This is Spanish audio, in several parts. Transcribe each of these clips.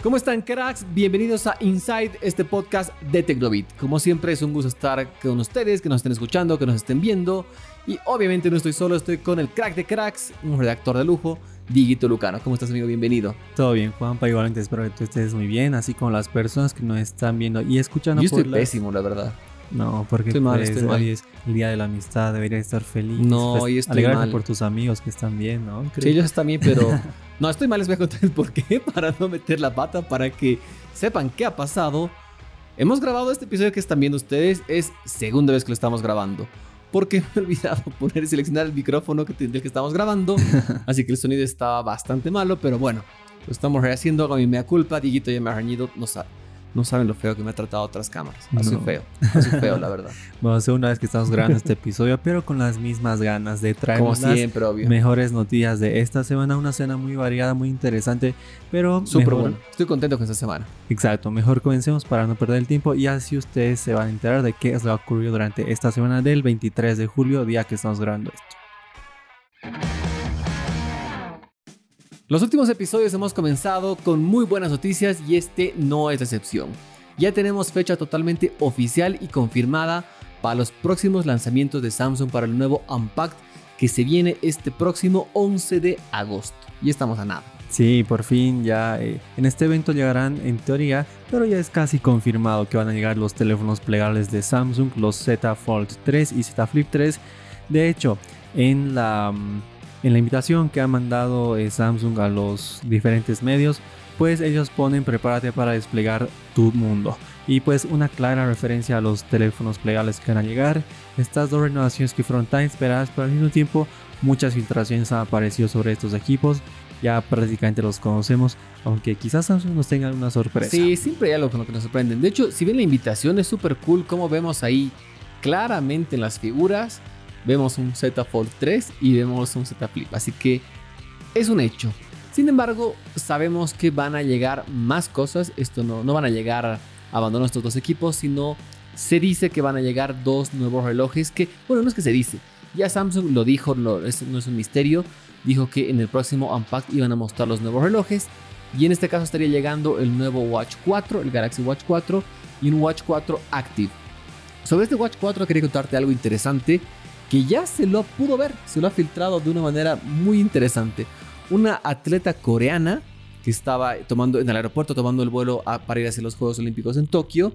¿Cómo están cracks? Bienvenidos a Inside, este podcast de Tecnobit. Como siempre es un gusto estar con ustedes, que nos estén escuchando, que nos estén viendo. Y obviamente no estoy solo, estoy con el crack de cracks, un redactor de lujo, Digito Lucano. ¿Cómo estás amigo? Bienvenido. Todo bien, Juanpa. Igualmente espero que tú estés muy bien, así como las personas que nos están viendo y escuchando. Yo estoy pésimo, la verdad. No, porque estoy mal, pues, estoy mal. es el día de la amistad, deberías estar feliz. No, pues, hoy estoy mal. por tus amigos que están bien, ¿no? Creo. Sí, ellos también, pero... No, estoy mal, les voy a contar el por qué, para no meter la pata, para que sepan qué ha pasado. Hemos grabado este episodio que están viendo ustedes, es segunda vez que lo estamos grabando. Porque me he olvidado poner y seleccionar el micrófono que, del que estamos grabando. así que el sonido estaba bastante malo, pero bueno, lo estamos rehaciendo, hago mi mea culpa. Diguito ya me ha reñido, no, sa- no saben lo feo que me ha tratado otras cámaras. Así No. feo, así feo, la verdad. Bueno, segunda vez que estamos grabando este episodio, pero con las mismas ganas de Como las obvio. mejores noticias de esta semana. Una cena muy variada, muy interesante, pero Súper bueno. Estoy contento con esta semana. Exacto, mejor comencemos para no perder el tiempo y así ustedes se van a enterar de qué es lo que ocurrió durante esta semana del 23 de julio, día que estamos grabando esto. Los últimos episodios hemos comenzado con muy buenas noticias y este no es excepción. Ya tenemos fecha totalmente oficial y confirmada para los próximos lanzamientos de Samsung para el nuevo Unpacked que se viene este próximo 11 de agosto. Y estamos a nada. Sí, por fin ya eh, en este evento llegarán en teoría, pero ya es casi confirmado que van a llegar los teléfonos plegables de Samsung, los Z Fold 3 y Z Flip 3. De hecho, en la, mm, en la invitación que ha mandado eh, Samsung a los diferentes medios, pues ellos ponen prepárate para desplegar tu mundo. Y pues una clara referencia a los teléfonos plegables que van a llegar. Estas dos renovaciones que fueron tan esperadas, pero al mismo tiempo muchas filtraciones han aparecido sobre estos equipos. Ya prácticamente los conocemos, aunque quizás Samsung nos tenga alguna sorpresa. Sí, siempre con lo que nos sorprenden. De hecho, si ven la invitación es súper cool como vemos ahí claramente en las figuras, vemos un Z Fold 3 y vemos un Z Flip. Así que es un hecho. Sin embargo, sabemos que van a llegar más cosas. Esto no, no van a llegar a estos dos equipos, sino se dice que van a llegar dos nuevos relojes que, bueno, no es que se dice. Ya Samsung lo dijo, lo- esto no es un misterio. Dijo que en el próximo Unpacked iban a mostrar los nuevos relojes. Y en este caso estaría llegando el nuevo Watch 4, el Galaxy Watch 4 y un Watch 4 Active. Sobre este Watch 4 quería contarte algo interesante que ya se lo pudo ver, se lo ha filtrado de una manera muy interesante. Una atleta coreana que estaba tomando en el aeropuerto tomando el vuelo a- para ir hacia los Juegos Olímpicos en Tokio,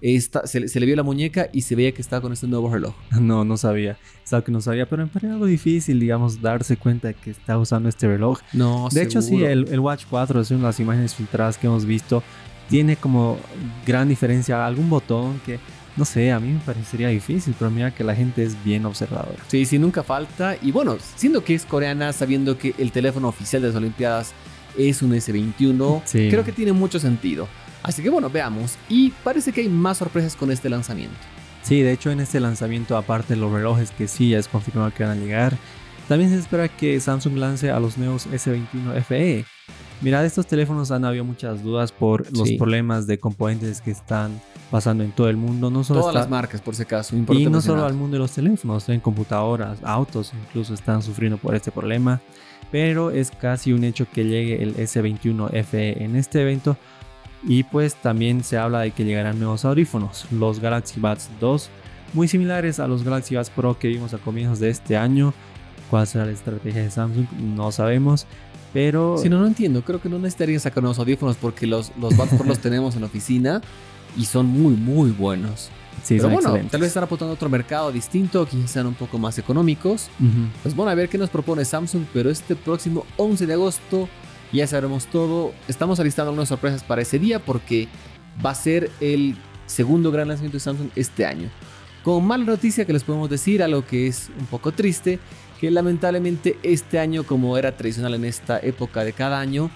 esta- se, le- se le vio la muñeca y se veía que estaba con este nuevo reloj. No, no sabía. Algo que no sabía, pero me parece algo difícil, digamos, darse cuenta de que está usando este reloj. No, De hecho, sí, el, el Watch 4 es una de las imágenes filtradas que hemos visto. Tiene como gran diferencia algún botón que, no sé, a mí me parecería difícil, pero mira que la gente es bien observadora. Sí, sí, nunca falta. Y bueno, siendo que es coreana, sabiendo que el teléfono oficial de las Olimpiadas es un S21, Sí. creo que tiene mucho sentido. Así que bueno, veamos. Y parece que hay más sorpresas con este lanzamiento. Sí, de hecho en este lanzamiento, aparte de los relojes que sí ya es confirmado que van a llegar, también se espera que Samsung lance a los nuevos S21 FE. Mira, de estos teléfonos han habido muchas dudas por los Sí. problemas de componentes que están pasando en todo el mundo, no solo Todas está- las marcas, por si acaso. y no solo al mundo de los teléfonos, en computadoras, autos incluso están sufriendo por este problema, pero es casi un hecho que llegue el S21 FE en este evento y pues también se habla de que llegarán nuevos audífonos, los Galaxy Buds 2, muy similares a los Galaxy Buds Pro que vimos a comienzos de este año. ¿Cuál será la estrategia de Samsung? No sabemos, pero Si no, no entiendo. Creo que no necesitarían sacar nuevos audífonos porque los, los Buds los tenemos en la oficina y son muy, muy buenos. sí, Pero bueno, excelentes. tal vez están apuntando a otro mercado distinto, quizás sean un poco más económicos. Pues bueno, a ver qué nos propone Samsung, pero este próximo 11 de agosto ya sabremos todo. Estamos alistando algunas sorpresas para ese día porque va a ser el segundo gran lanzamiento de Samsung este año. Con mala noticia que les podemos decir, algo que es un poco triste, que lamentablemente este año, como era tradicional en esta época de cada año,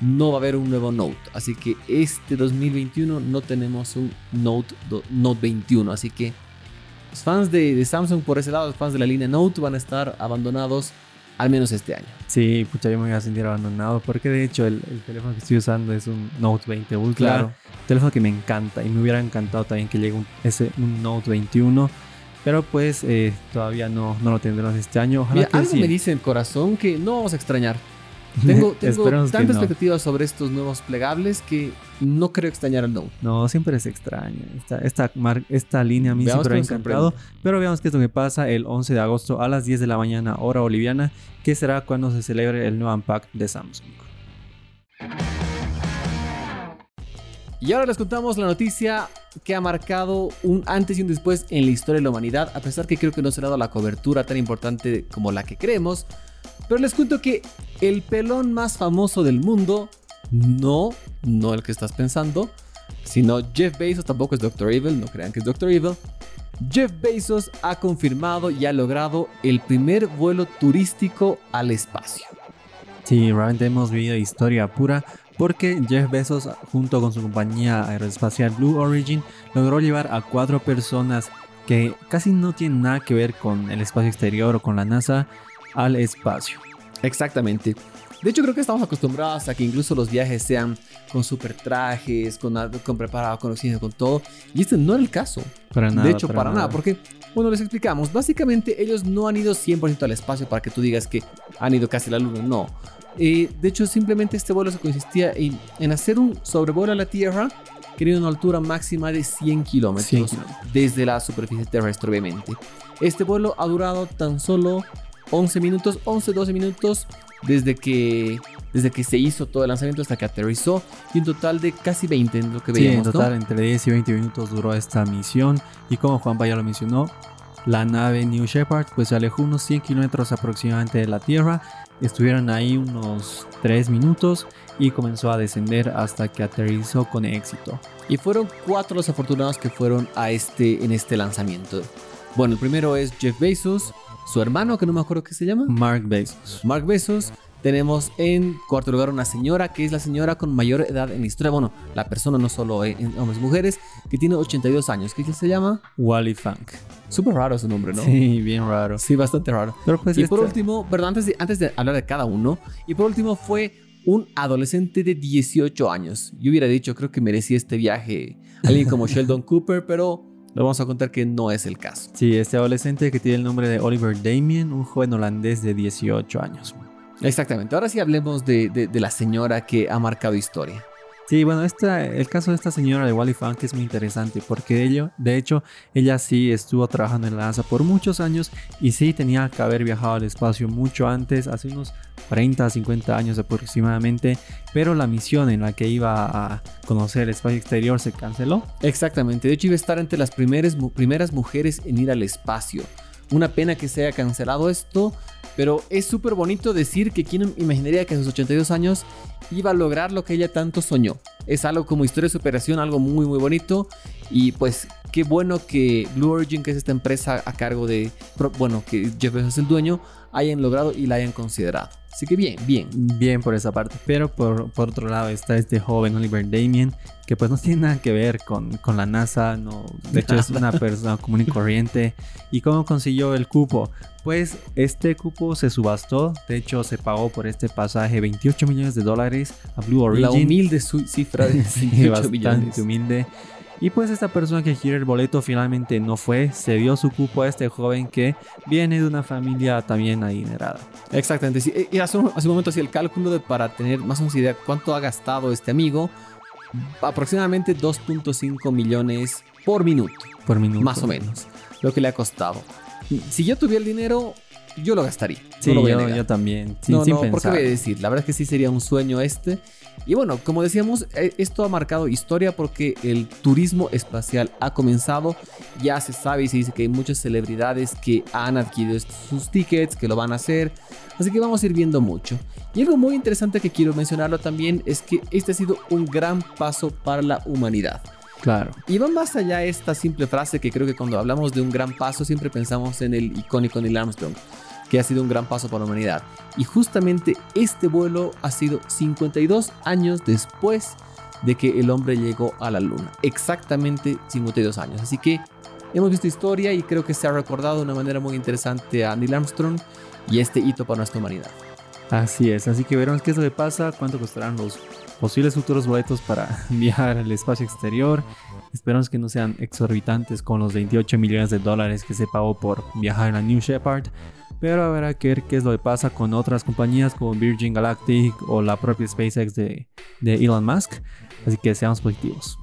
no va a haber un nuevo Note. Así que este 2021 no tenemos un Note, Note 21. Así que los fans de, de Samsung por ese lado, los fans de la línea Note van a estar abandonados al menos este año. Sí, pucha, yo me voy a sentir abandonado porque de hecho el, el teléfono que estoy usando es un Note 20 Ultra. Claro. Un teléfono que me encanta y me hubiera encantado también que llegue un, ese, un Note 21. Pero pues eh, todavía no, no lo tendremos este año. Ojalá Mira, que algo sí. me dice el corazón que no vamos a extrañar. Tengo, tengo tantas no. expectativas sobre estos nuevos plegables que no creo extrañar al Note. No, siempre es extraño. Esta, esta, mar- esta línea a mí Veamos siempre me ha encantado. Pero veamos qué es lo que pasa el 11 de agosto a las 10 de la mañana, hora boliviana, que será cuando se celebre el nuevo Unpacked de Samsung. Y ahora les contamos la noticia que ha marcado un antes y un después en la historia de la humanidad, a pesar que creo que no se ha dado la cobertura tan importante como la que creemos. Pero les cuento que el pelón más famoso del mundo, no, no el que estás pensando, sino Jeff Bezos, tampoco es Dr. Evil, no crean que es Dr. Evil. Jeff Bezos ha confirmado y ha logrado el primer vuelo turístico al espacio. Sí, realmente hemos vivido historia pura porque Jeff Bezos, junto con su compañía aeroespacial Blue Origin, logró llevar a cuatro personas que casi no tienen nada que ver con el espacio exterior o con la NASA al espacio. Exactamente. De hecho, creo que estamos acostumbrados a que incluso los viajes sean con super trajes, con, con preparado, con oxígeno, con todo. Y este no era el caso. Para nada. de hecho, para, nada. Porque, bueno, les explicamos. Básicamente, ellos no han ido 100% al espacio para que tú digas que han ido casi a la luna. No. Eh, de hecho, simplemente este vuelo se consistía en, en hacer un sobrevuelo a la Tierra que tiene una altura máxima de 100 kilómetros 100 kilómetros. desde la superficie terrestre, obviamente. Este vuelo ha durado tan solo 11 minutos, 11, 12 minutos desde que, desde que se hizo todo el lanzamiento hasta que aterrizó y un total de casi 20 en lo que Sí, veíamos. en ¿no? total entre 10 y 20 minutos duró esta misión y como Juanpa ya lo mencionó, la nave New Shepard pues se alejó unos 100 kilómetros aproximadamente de la Tierra, estuvieron ahí unos 3 minutos y comenzó a descender hasta que aterrizó con éxito. Y fueron cuatro los afortunados que fueron a este, en este lanzamiento. Bueno, el primero es Jeff Bezos, su hermano, que no me acuerdo qué se llama, Mark Bezos. Mark Bezos. Tenemos en cuarto lugar una señora que es la señora con mayor edad en la historia. Bueno, la persona no solo en hombres y mujeres, que tiene 82 años. ¿Qué se llama? Wally Funk. Súper raro su nombre, ¿no? Sí, bien raro. Sí, bastante raro. Pero pues y por esta- último, perdón, antes de, antes de hablar de cada uno, y por último fue un adolescente de 18 años. Yo hubiera dicho, creo que merecía este viaje alguien como Sheldon Cooper, pero le vamos a contar que no es el caso. Sí, este adolescente que tiene el nombre de Oliver Damien, un joven holandés de 18 años. Exactamente. Ahora sí hablemos de, de- de la señora que ha marcado historia. Sí, bueno, esta, el caso de esta señora de Wally Funk es muy interesante porque ello, de hecho ella sí estuvo trabajando en la NASA por muchos años y sí tenía que haber viajado al espacio mucho antes, hace unos 40, 50 años aproximadamente, pero la misión en la que iba a conocer el espacio exterior se canceló. Exactamente. De hecho, iba a estar entre las primeras, primeras mujeres en ir al espacio. Una pena que se haya cancelado esto, pero es súper bonito decir que quién imaginaría que a sus 82 años iba a lograr lo que ella tanto soñó. Es algo como historia de superación, algo muy muy bonito. Y pues qué bueno que Blue Origin, que es esta empresa a cargo de, bueno, que Jeff Bezos es el dueño, hayan logrado y la hayan considerado. Así que bien, bien. Bien por esa parte, pero por, por otro lado está este joven Oliver Damien, que pues no tiene nada que ver con, con la NASA, no, de hecho es una persona común y corriente. ¿Y cómo consiguió el cupo? Pues este cupo se subastó, de hecho se pagó por este pasaje 28 millones de dólares a Blue Origin. La humilde cifra de Sí, 28 bastante millones. humilde. Y pues esta persona que quiere el boleto finalmente no fue, se dio su cupo a este joven que viene de una familia también adinerada. Exactamente. sí. Y hace un, hace un momento hacía el cálculo de, para tener más o menos idea cuánto ha gastado este amigo. Aproximadamente 2.5 millones por minuto, Por minuto. más o menos, lo que le ha costado. Si yo tuviera el dinero, yo lo gastaría. Sí, no lo voy a yo, negar. yo también. Sin, no, sin no, ¿por qué voy a decir? La verdad es que sí sería un sueño este. Y bueno, como decíamos, eh, esto ha marcado historia porque el turismo espacial ha comenzado. Ya se sabe y se dice que hay muchas celebridades que han adquirido sus tickets, que lo van a hacer. Así que vamos a ir viendo mucho. Y algo muy interesante que quiero mencionarlo también es que este ha sido un gran paso para la humanidad. Claro. Y va más allá esta simple frase que creo que cuando hablamos de un gran paso siempre pensamos en el icónico Neil Armstrong, que ha sido un gran paso para la humanidad. Y justamente este vuelo ha sido 52 años después de que el hombre llegó a la luna. Exactamente 52 años. Así que hemos visto historia y creo que se ha recordado de una manera muy interesante a Neil Armstrong y este hito para nuestra humanidad. Así es, así que veremos qué es lo que pasa, cuánto costarán los posibles futuros boletos para viajar al espacio exterior. Esperamos que no sean exorbitantes con los 28 millones de dólares que se pagó por viajar en la New Shepard. Pero habrá que ver qué es lo que pasa con otras compañías como Virgin Galactic o la propia SpaceX de, de Elon Musk. Así que seamos positivos.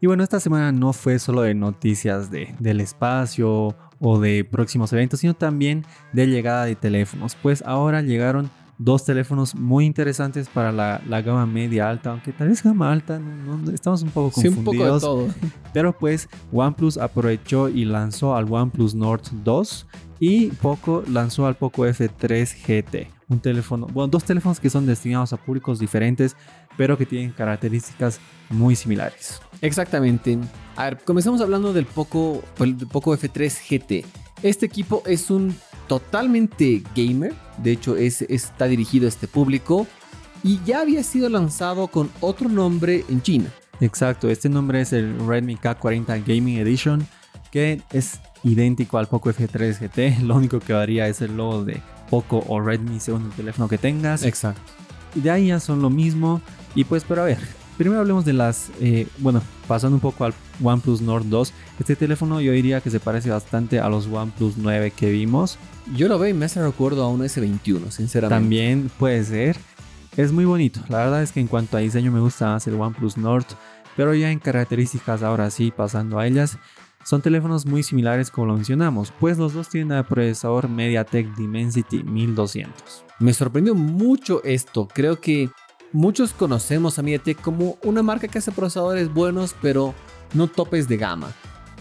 Y bueno, esta semana no fue solo de noticias de, del espacio o de próximos eventos, sino también de llegada de teléfonos. Pues ahora llegaron dos teléfonos muy interesantes para la, la gama media alta, aunque tal vez gama alta, no, estamos un poco confundidos. un poco de todo. Pero pues OnePlus aprovechó y lanzó al OnePlus Nord 2 y Poco lanzó al Poco F3 GT, un teléfono, bueno, dos teléfonos que son destinados a públicos diferentes, pero que tienen características muy similares. Exactamente. A ver, comenzamos hablando del Poco, del Poco F3 GT. Este equipo es un totalmente gamer, de hecho es, está dirigido a este público y ya había sido lanzado con otro nombre en China. Exacto, este nombre es el Redmi K40 Gaming Edition, que es idéntico al Poco F3 GT, lo único que varía es el logo de Poco o Redmi según el teléfono que tengas. Exacto. De ahí ya son lo mismo. Y pues, pero a ver, primero hablemos de las, eh, bueno, pasando un poco al OnePlus Nord 2. Este teléfono yo diría que se parece bastante a los OnePlus 9 que vimos. Yo lo veo y me hace recuerdo a un S21, sinceramente. También puede ser. Es muy bonito. La verdad es que en cuanto a diseño me gusta más el OnePlus Nord. Pero ya en características, ahora sí, pasando a ellas, son teléfonos muy similares como lo mencionamos, pues los dos tienen el procesador MediaTek Dimensity 1200. Me sorprendió mucho esto. Creo que Muchos conocemos a MediaTek como una marca que hace procesadores buenos, pero no topes de gama.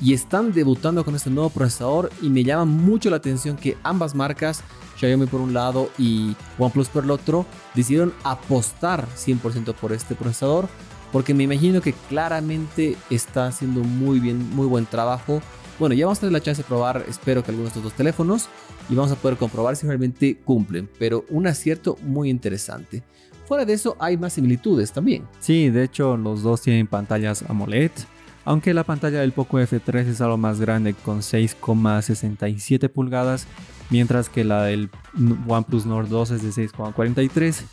Y están debutando con este nuevo procesador y me llama mucho la atención que ambas marcas, Xiaomi por un lado y OnePlus por el otro, decidieron apostar 100% por este procesador porque me imagino que claramente está haciendo muy bien, muy buen trabajo. Bueno, ya vamos a tener la chance de probar, espero que algunos de estos dos teléfonos y vamos a poder comprobar si realmente cumplen, pero un acierto muy interesante. Fuera de eso hay más similitudes también. Sí, de hecho los dos tienen pantallas AMOLED, aunque la pantalla del Poco F3 es algo más grande con 6,67 pulgadas, mientras que la del OnePlus Nord 2 es de 6,43.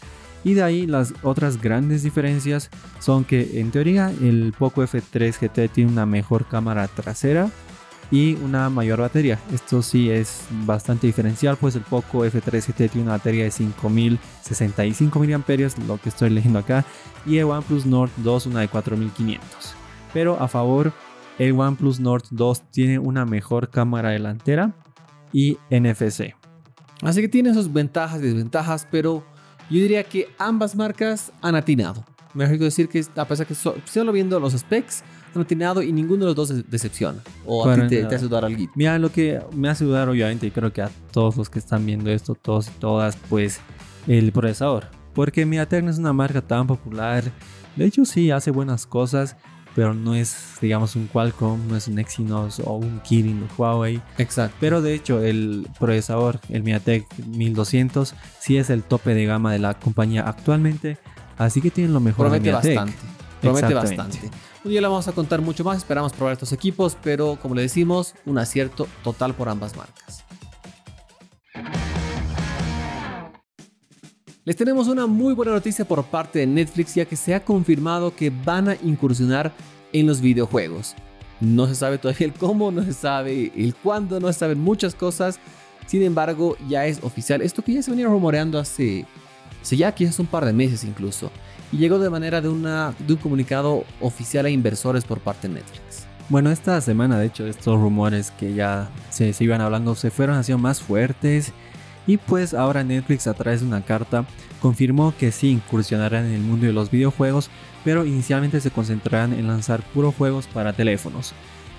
Y de ahí las otras grandes diferencias son que en teoría el Poco F3 GT tiene una mejor cámara trasera y una mayor batería. Esto sí es bastante diferencial, pues el Poco F3 GT tiene una batería de 5065 mAh, lo que estoy leyendo acá, y el OnePlus Nord 2 una de 4500. Pero a favor, el OnePlus Nord 2 tiene una mejor cámara delantera y NFC. Así que tiene sus ventajas y desventajas, pero yo diría que ambas marcas han atinado. Me decir que a pesar que solo viendo los specs, han y ninguno de los dos decepciona. O a ti te, hace dudar algo. Mira, lo que me hace dudar obviamente, y creo que a todos los que están viendo esto, todos y todas, pues el procesador. Porque MediaTek no es una marca tan popular. De hecho, sí, hace buenas cosas, pero no es, digamos, un Qualcomm, no es un Exynos o un Kirin de Huawei. Exacto. Pero de hecho, el procesador, el MediaTek 1200, sí es el tope de gama de la compañía actualmente. Así que tienen lo mejor Promete de MediaTek. bastante. Promete bastante. Un día le vamos a contar mucho más, esperamos probar estos equipos, pero como le decimos, un acierto total por ambas marcas. Les tenemos una muy buena noticia por parte de Netflix ya que se ha confirmado que van a incursionar en los videojuegos. No se sabe todavía el cómo, no se sabe el cuándo, no se saben muchas cosas. Sin embargo, ya es oficial. Esto que ya se venía rumoreando hace, hace ya quizás un par de meses incluso y llegó de manera de, un comunicado oficial a inversores por parte de Netflix. Bueno, esta semana de hecho estos rumores que ya se, se iban hablando se fueron haciendo más fuertes y pues ahora Netflix a través de una carta confirmó que sí incursionarán en el mundo de los videojuegos, pero inicialmente se concentrarán en lanzar puros juegos para teléfonos.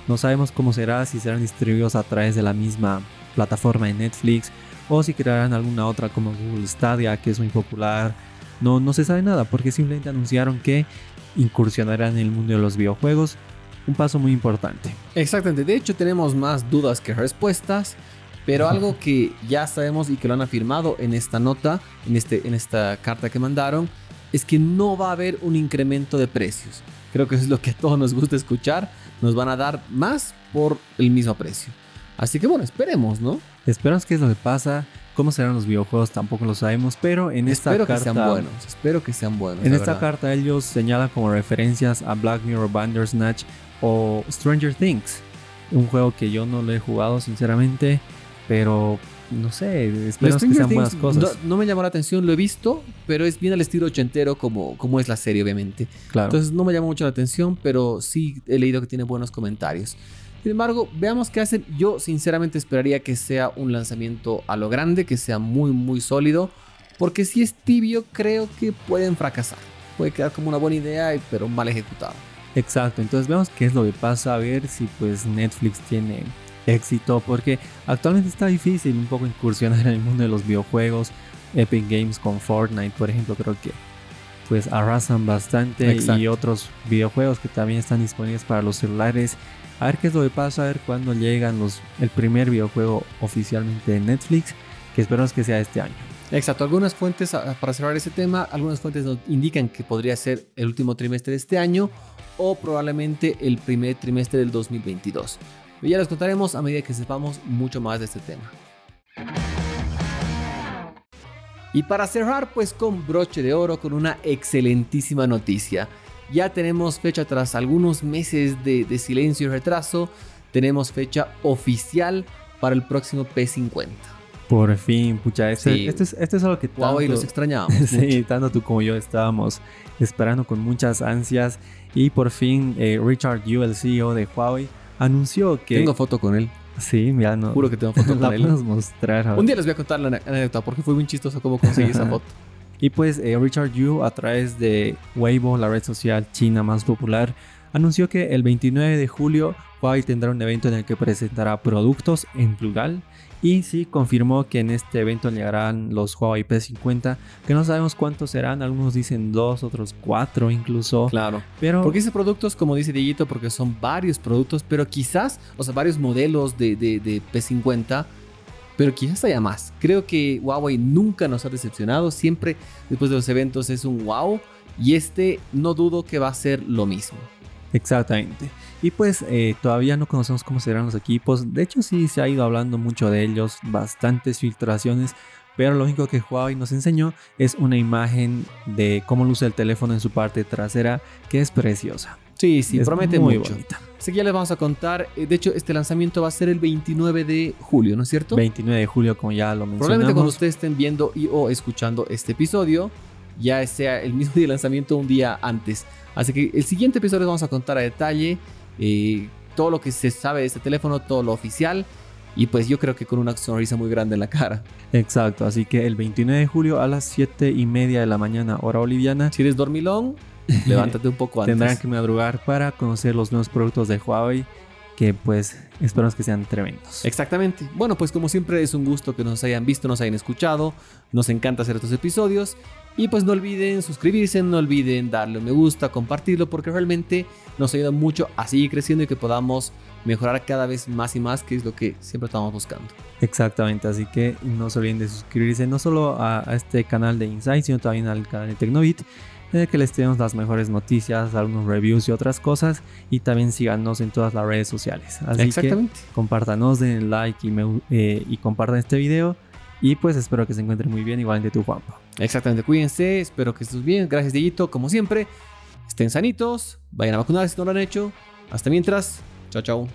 No sabemos cómo será, si serán distribuidos a través de la misma plataforma de Netflix o si crearán alguna otra como Google Stadia que es muy popular no, no se sabe nada porque simplemente anunciaron que incursionarán en el mundo de los videojuegos. Un paso muy importante. Exactamente, de hecho tenemos más dudas que respuestas, pero algo que ya sabemos y que lo han afirmado en esta nota, en, este, en esta carta que mandaron, es que no va a haber un incremento de precios. Creo que eso es lo que a todos nos gusta escuchar. Nos van a dar más por el mismo precio. Así que bueno, esperemos, ¿no? Esperamos qué es lo que pasa. ¿Cómo serán los videojuegos? Tampoco lo sabemos, pero en esta espero carta... que sean buenos, espero que sean buenos. En esta verdad. carta ellos señalan como referencias a Black Mirror Bandersnatch o Stranger Things. Un juego que yo no lo he jugado sinceramente, pero no sé, Lo esperamos que sean buenas cosas. No, no me llamó la atención, lo he visto, pero es bien al estilo ochentero como, como es la serie, obviamente. claro. Entonces no me llamó mucho la atención, pero sí he leído que tiene buenos comentarios. Sin embargo, veamos qué hacen. Yo sinceramente esperaría que sea un lanzamiento a lo grande, que sea muy muy sólido, porque si es tibio creo que pueden fracasar. Puede quedar como una buena idea, pero mal ejecutado. Exacto, entonces veamos qué es lo que pasa, a ver si pues Netflix tiene éxito, porque actualmente está difícil un poco incursionar en el mundo de los videojuegos. Epic Games con Fortnite, por ejemplo, creo que pues arrasan bastante Exacto. y otros videojuegos que también están disponibles para los celulares. A ver qué es lo que pasa, a ver cuándo llegan los, el primer videojuego oficialmente de Netflix, que esperamos que sea este año. Exacto, algunas fuentes, ah, para cerrar ese tema, algunas fuentes nos indican que podría ser el último trimestre de este año o probablemente el primer trimestre del 2022. Ya les contaremos a medida que sepamos mucho más de este tema. Y para cerrar, pues con broche de oro, con una excelentísima noticia. Ya tenemos fecha tras algunos meses de, de silencio y retraso. Tenemos fecha oficial para el próximo P50. Por fin, pucha, este, Sí. este es, este es algo que tanto- los extrañábamos. Sí, tanto tú como yo estábamos esperando con muchas ansias y por fin eh, Richard Yu, el CEO de Huawei, anunció que... Tengo foto con él. Sí, ya no... Juro que tengo foto la con él. podemos mostrar. ahora. Un día les voy a contar la anécdota porque fue muy chistoso cómo conseguí esa foto. Y pues eh, Richard Yu, a través de Weibo, la red social china más popular, anunció que el 29 de julio Huawei tendrá un evento en el que presentará productos en plural. Y sí, confirmó que en este evento llegarán los Huawei P50, que no sabemos cuántos serán, algunos dicen dos, otros cuatro incluso. Claro. Pero Porque dice productos, como dice Dieguito, porque son varios productos, pero quizás, o sea, varios modelos de, de- de P50, pero quizás haya más. Creo que Huawei nunca nos ha decepcionado, siempre después de los eventos es un wow, y este no dudo que va a ser lo mismo. Exactamente. Y pues eh, todavía no conocemos cómo serán los equipos. De hecho sí se ha ido hablando mucho de ellos, bastantes filtraciones. Pero lo único que Huawei nos enseñó es una imagen de cómo luce el teléfono en su parte trasera, que es preciosa. Sí, sí, Es promete muy mucho. bonita. Así que ya les vamos a contar. eh, De hecho, este lanzamiento va a ser el 29 de julio, ¿no es cierto? 29 de julio, como ya lo mencionamos. Probablemente cuando ustedes estén viendo y o escuchando este episodio, ya sea el mismo día de lanzamiento o un día antes. Así que el siguiente episodio les vamos a contar a detalle eh, todo lo que se sabe de este teléfono, todo lo oficial. Y pues yo creo que con una sonrisa muy grande en la cara. Exacto, así que el 29 de julio a las 7 y media de la mañana, hora boliviana, Si eres dormilón, levántate un poco antes. tendrán que madrugar para conocer los nuevos productos de Huawei, que pues esperamos que sean tremendos. Exactamente. Bueno, pues como siempre es un gusto que nos hayan visto, nos hayan escuchado. Nos encanta hacer estos episodios. Y pues no olviden suscribirse, no olviden darle un me gusta, compartirlo, porque realmente nos ayuda mucho a seguir creciendo y que podamos mejorar cada vez más y más, que es lo que siempre estamos buscando. Exactamente, así que no se olviden de suscribirse no solo a, a este canal de Insight, sino también al canal de Tecnovit, en el que les tenemos las mejores noticias, algunos reviews y otras cosas, y también síganos en todas las redes sociales. Así Exactamente. que compártanos, den like y, me- eh, y compartan este video, y pues espero que se encuentren muy bien, igualmente tú, Juanpa. Exactamente. Cuídense, espero que estés bien. Gracias, Dieguito, como siempre. Estén sanitos, vayan a vacunarse si no lo han hecho. Hasta mientras, chao, chao.